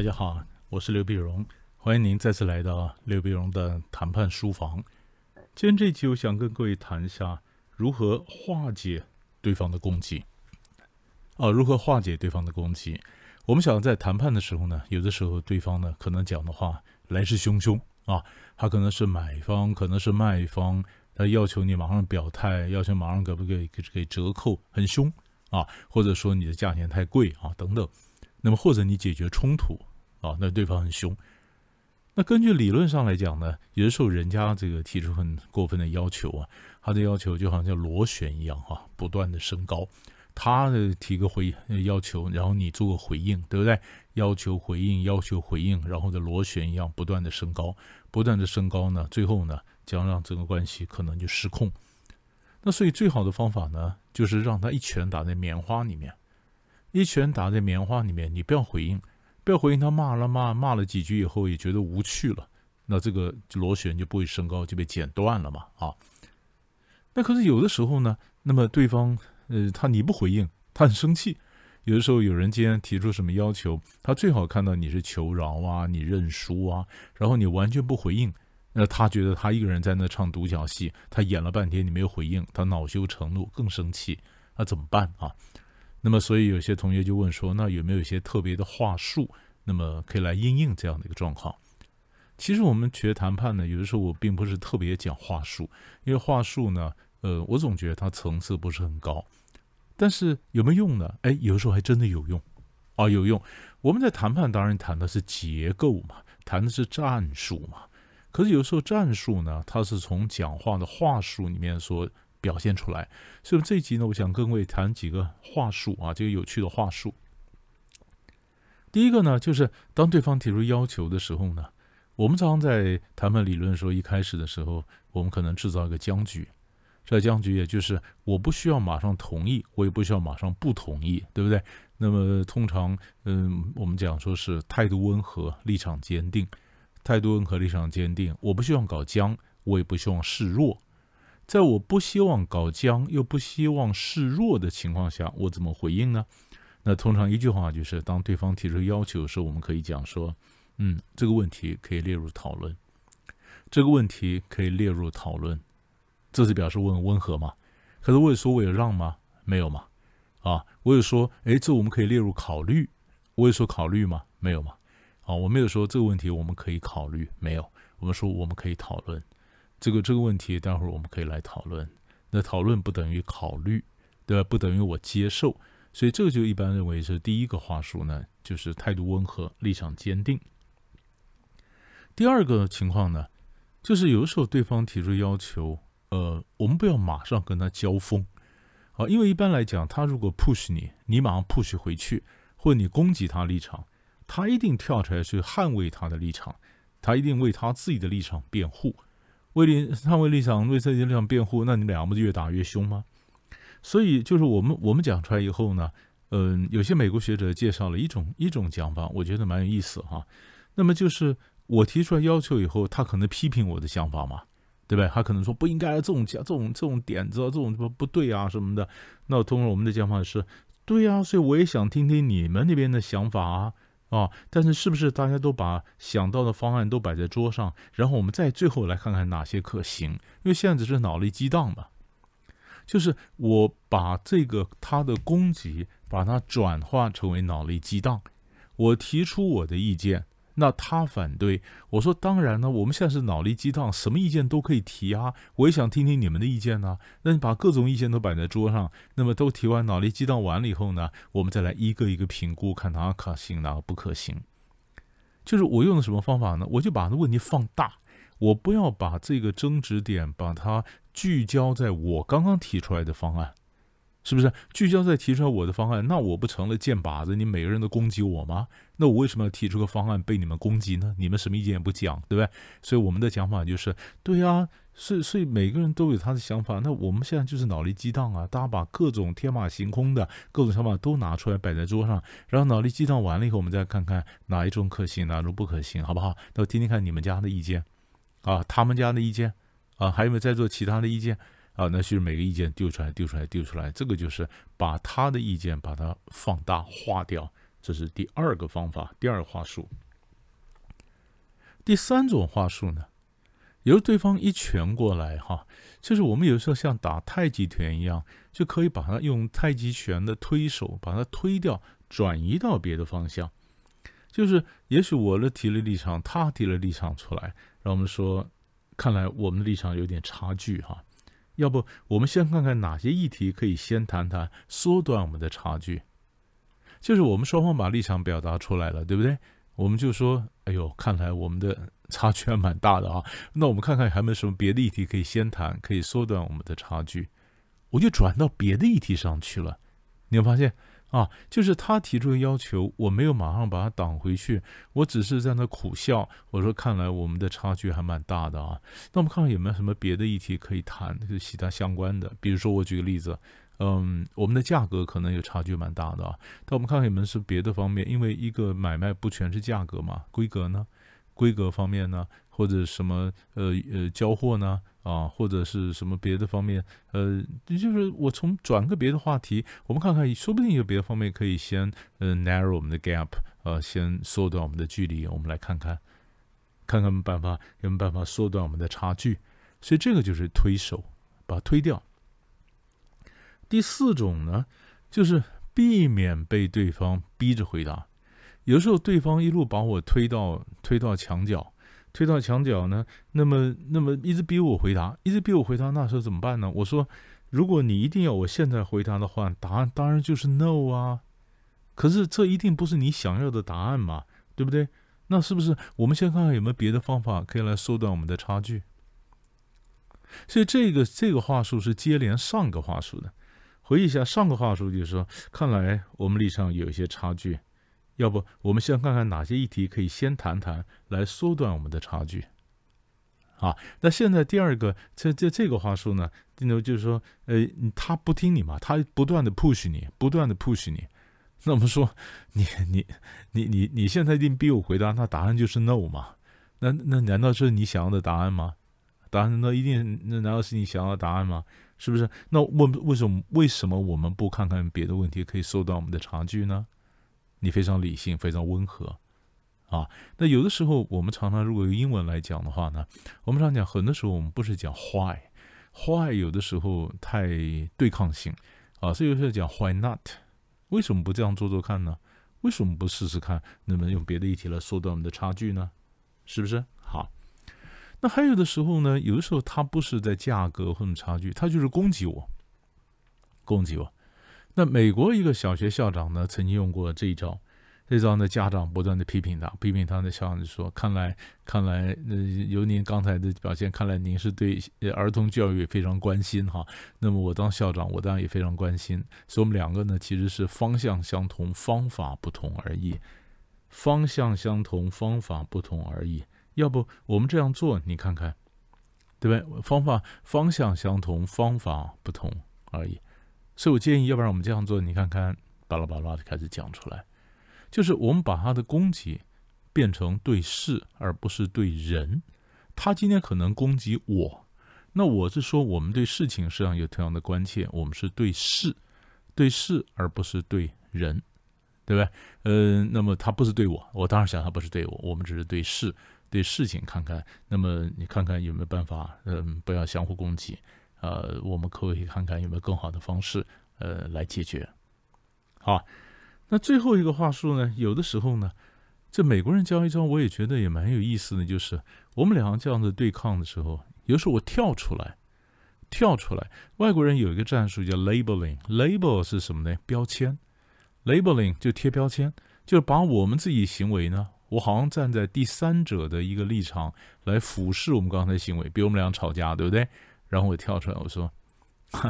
大家好，我是刘碧荣，欢迎您再次来到刘碧荣的谈判书房。今天这期我想跟各位谈一下如何化解对方的攻击。啊，如何化解对方的攻击？我们想在谈判的时候呢，有的时候对方呢可能讲的话来势汹汹啊，他可能是买方，可能是卖方，他要求你马上表态，要求马上给不给给给折扣，很凶啊，或者说你的价钱太贵啊等等。那么或者你解决冲突啊，那对方很凶。那根据理论上来讲呢，有的时候人家这个提出很过分的要求啊，他的要求就好像螺旋一样哈，不断的升高。他的提个回要求，然后你做个回应，对不对？要求回应，要求回应，然后的螺旋一样不断的升高，不断的升高呢，最后呢将让整个关系可能就失控。那所以最好的方法呢，就是让他一拳打在棉花里面。一拳打在棉花里面，你不要回应，要回应。他骂了骂骂了几句以后，也觉得无趣了，那这个螺旋就不会升高，就被剪断了嘛啊。那可是有的时候呢，那么对方呃，他你不回应，他很生气。有的时候有人今天提出什么要求，他最好看到你是求饶啊，你认输啊，然后你完全不回应，那他觉得他一个人在那唱独角戏，他演了半天你没有回应，他恼羞成怒，更生气，那怎么办啊？那么，所以有些同学就问说，那有没有一些特别的话术，那么可以来应应这样的一个状况？其实我们学谈判呢，有的时候我并不是特别讲话术，因为话术呢，呃，我总觉得它层次不是很高。但是有没有用呢？哎，有的时候还真的有用，啊，有用。我们在谈判当然谈的是结构嘛，谈的是战术嘛。可是有时候战术呢，它是从讲话的话术里面说。表现出来，所以这一集呢，我想跟各位谈几个话术啊，这个有趣的话术。第一个呢，就是当对方提出要求的时候呢，我们常常在谈判理论说，一开始的时候，我们可能制造一个僵局。这僵局也就是我不需要马上同意，我也不需要马上不同意，对不对？那么通常，嗯，我们讲说是态度温和，立场坚定，态度温和，立场坚定。我不希望搞僵，我也不希望示弱。在我不希望搞僵又不希望示弱的情况下，我怎么回应呢？那通常一句话就是，当对方提出要求的时候，我们可以讲说：“嗯，这个问题可以列入讨论。”这个问题可以列入讨论，这是表示问温和吗？可是我有说我有让吗？没有嘛？啊，我有说，哎，这我们可以列入考虑。我有说考虑吗？没有嘛？啊，我没有说这个问题我们可以考虑，没有。我们说我们可以讨论。这个这个问题，待会儿我们可以来讨论。那讨论不等于考虑，对吧？不等于我接受，所以这个就一般认为是第一个话术呢，就是态度温和，立场坚定。第二个情况呢，就是有的时候对方提出要求，呃，我们不要马上跟他交锋啊，因为一般来讲，他如果 push 你，你马上 push 回去，或者你攻击他立场，他一定跳出来去捍卫他的立场，他一定为他自己的立场辩护。为立捍卫立场，为自己的立场辩护，那你们两个不就越打越凶吗？所以就是我们我们讲出来以后呢，嗯，有些美国学者介绍了一种一种讲法，我觉得蛮有意思哈。那么就是我提出来要求以后，他可能批评我的想法嘛，对不对？他可能说不应该这种讲这种这种点子，这种不不对啊什么的。那通过我们的讲法是，对啊，所以我也想听听你们那边的想法啊。啊，但是是不是大家都把想到的方案都摆在桌上，然后我们再最后来看看哪些可行？因为现在只是脑力激荡嘛，就是我把这个他的供给，把它转化成为脑力激荡，我提出我的意见。那他反对我说：“当然呢，我们现在是脑力激荡，什么意见都可以提啊。我也想听听你们的意见呢。那你把各种意见都摆在桌上，那么都提完脑力激荡完了以后呢，我们再来一个一个评估，看哪个可行，哪个不可行。就是我用的什么方法呢？我就把那问题放大，我不要把这个争执点把它聚焦在我刚刚提出来的方案。”是不是聚焦在提出来我的方案？那我不成了箭靶子？你每个人都攻击我吗？那我为什么要提出个方案被你们攻击呢？你们什么意见也不讲，对不对？所以我们的讲法就是，对啊，所以所以每个人都有他的想法。那我们现在就是脑力激荡啊，大家把各种天马行空的各种想法都拿出来摆在桌上，然后脑力激荡完了以后，我们再看看哪一种可行，哪种不可行，好不好？那我听听看你们家的意见，啊，他们家的意见，啊，还有没有在座其他的意见？啊，那就是每个意见丢出来，丢出来，丢出来，这个就是把他的意见把它放大化掉，这是第二个方法，第二个话术。第三种话术呢，由对方一拳过来，哈，就是我们有时候像打太极拳一样，就可以把它用太极拳的推手把它推掉，转移到别的方向。就是也许我的提了立场，他提了立场出来，让我们说，看来我们的立场有点差距，哈。要不我们先看看哪些议题可以先谈谈，缩短我们的差距。就是我们双方把立场表达出来了，对不对？我们就说：“哎呦，看来我们的差距还蛮大的啊。”那我们看看还有没有什么别的议题可以先谈，可以缩短我们的差距。我就转到别的议题上去了。你会发现啊？就是他提出的要求，我没有马上把他挡回去，我只是在那苦笑。我说：“看来我们的差距还蛮大的啊。”那我们看看有没有什么别的议题可以谈，就是其他相关的。比如说，我举个例子。嗯，我们的价格可能有差距蛮大的啊。但我们看看有没有是别的方面，因为一个买卖不全是价格嘛，规格呢，规格方面呢，或者什么呃呃交货呢啊，或者是什么别的方面，呃，就是我从转个别的话题，我们看看，说不定有别的方面可以先呃 narrow 我们的 gap，呃，先缩短我们的距离。我们来看看，看看办法有没有办法缩短我们的差距。所以这个就是推手，把它推掉。第四种呢，就是避免被对方逼着回答。有时候对方一路把我推到推到墙角，推到墙角呢，那么那么一直逼我回答，一直逼我回答，那时候怎么办呢？我说，如果你一定要我现在回答的话，答案当然就是 no 啊。可是这一定不是你想要的答案嘛，对不对？那是不是我们先看看有没有别的方法可以来缩短我们的差距？所以这个这个话术是接连上个话术的。回忆一下上个话术，就是说，看来我们立场有一些差距，要不我们先看看哪些议题可以先谈谈，来缩短我们的差距。啊，那现在第二个，这这这个话术呢，镜头就是说，呃，他不听你嘛，他不断的 push 你，不断的 push 你，那我们说，你你你你你现在一定逼我回答，那答案就是 no 嘛？那那难道是你想要的答案吗？答案那一定那难道是你想要的答案吗？是不是？那问为什么为什么我们不看看别的问题，可以缩短我们的差距呢？你非常理性，非常温和，啊。那有的时候我们常常如果用英文来讲的话呢，我们常讲很多时候我们不是讲 why，why 有的时候太对抗性，啊，所以有时候讲 why not？为什么不这样做做看呢？为什么不试试看能不能用别的议题来缩短我们的差距呢？是不是？好。那还有的时候呢，有的时候他不是在价格或者差距，他就是攻击我，攻击我。那美国一个小学校长呢，曾经用过这一招，这招呢，家长不断的批评他，批评他的校长就说：“看来，看来，呃，由您刚才的表现，看来您是对儿童教育非常关心哈。那么我当校长，我当然也非常关心。所以，我们两个呢，其实是方向相同，方法不同而已。方向相同，方法不同而已。”要不我们这样做，你看看，对不对？方法方向相同，方法不同而已。所以我建议，要不然我们这样做，你看看，巴拉巴拉的开始讲出来，就是我们把他的攻击变成对事，而不是对人。他今天可能攻击我，那我是说，我们对事情实际上有同样的关切，我们是对事，对事而不是对人，对不对？嗯，那么他不是对我，我当然想他不是对我，我们只是对事。对事情看看，那么你看看有没有办法，嗯，不要相互攻击，呃，我们可以看看有没有更好的方式，呃，来解决。好，那最后一个话术呢？有的时候呢，这美国人教一招，我也觉得也蛮有意思的，就是我们两个这样子对抗的时候，有时候我跳出来，跳出来。外国人有一个战术叫 labeling，label 是什么呢？标签，labeling 就贴标签，就是把我们自己行为呢。我好像站在第三者的一个立场来俯视我们刚才行为，比如我们俩吵架，对不对？然后我跳出来，我说：“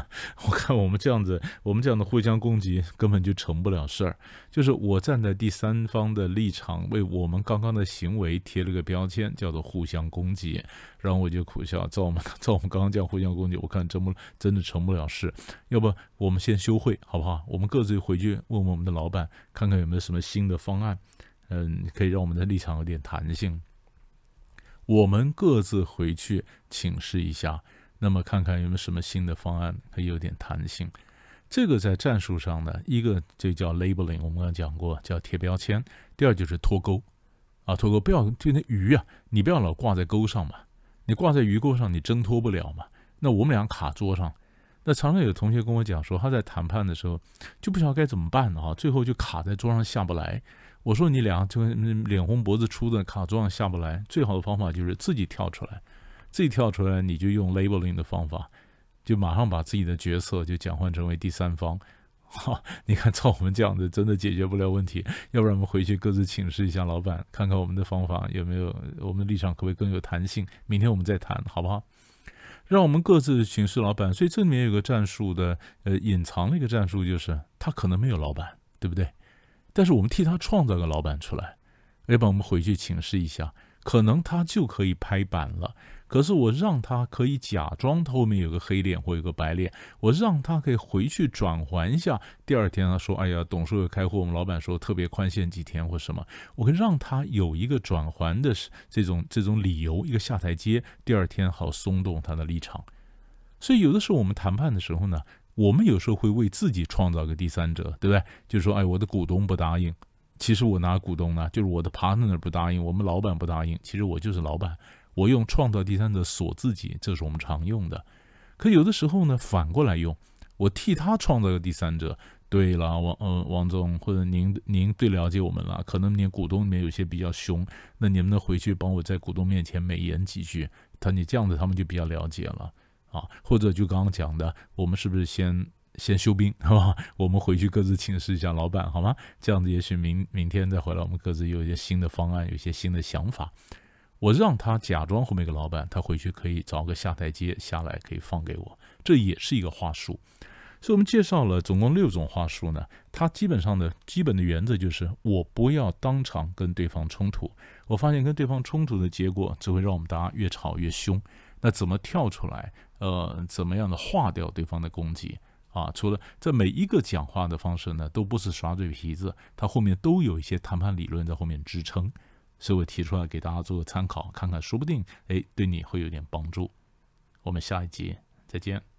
我看我们这样子，我们这样的互相攻击根本就成不了事儿。就是我站在第三方的立场，为我们刚刚的行为贴了个标签，叫做互相攻击。然后我就苦笑，照我们 照我们刚刚这样互相攻击，我看真不真的成不了事。要不我们先休会好不好？我们各自回去问问我们的老板，看看有没有什么新的方案。”嗯，可以让我们的立场有点弹性。我们各自回去请示一下，那么看看有没有什么新的方案可以有点弹性。这个在战术上呢，一个就叫 labeling，我们刚刚讲过，叫贴标签；第二就是脱钩，啊，脱钩不要就那鱼啊，你不要老挂在钩上嘛，你挂在鱼钩上，你挣脱不了嘛。那我们俩卡桌上，那常常有同学跟我讲说，他在谈判的时候就不晓得该怎么办啊，最后就卡在桌上下不来。我说你俩就脸红脖子粗的卡桌上下不来，最好的方法就是自己跳出来，自己跳出来，你就用 labeling 的方法。就马上把自己的角色就转换成为第三方，哈，你看照我们这样子真的解决不了问题，要不然我们回去各自请示一下老板，看看我们的方法有没有，我们的立场可不可以更有弹性？明天我们再谈，好不好？让我们各自请示老板。所以这里面有个战术的，呃，隐藏的一个战术就是他可能没有老板，对不对？但是我们替他创造个老板出来，要不然我们回去请示一下，可能他就可以拍板了。可是我让他可以假装后面有个黑脸或有个白脸，我让他可以回去转还一下。第二天他说：“哎呀，董事会开会，我们老板说特别宽限几天或什么。”我可以让他有一个转还的这种这种理由，一个下台阶。第二天好松动他的立场。所以有的时候我们谈判的时候呢，我们有时候会为自己创造个第三者，对不对？就是说，哎，我的股东不答应，其实我拿股东呢？就是我的 partner 不答应，我们老板不答应，其实我就是老板。我用创造第三者锁自己，这是我们常用的。可有的时候呢，反过来用，我替他创造个第三者。对了，王呃王总或者您您最了解我们了，可能您股东里面有些比较凶，那你们能回去帮我在股东面前美言几句？他你这样子，他们就比较了解了啊。或者就刚刚讲的，我们是不是先先休兵，好吧？我们回去各自请示一下老板，好吗？这样子也许明明天再回来，我们各自有一些新的方案，有一些新的想法。我让他假装后面一个老板，他回去可以找个下台阶下来，可以放给我，这也是一个话术。所以我们介绍了总共六种话术呢，它基本上的基本的原则就是我不要当场跟对方冲突。我发现跟对方冲突的结果只会让我们大家越吵越凶。那怎么跳出来？呃，怎么样的化掉对方的攻击啊？除了这每一个讲话的方式呢，都不是耍嘴皮子，他后面都有一些谈判理论在后面支撑。所以我提出来给大家做个参考，看看说不定哎对你会有点帮助。我们下一集再见。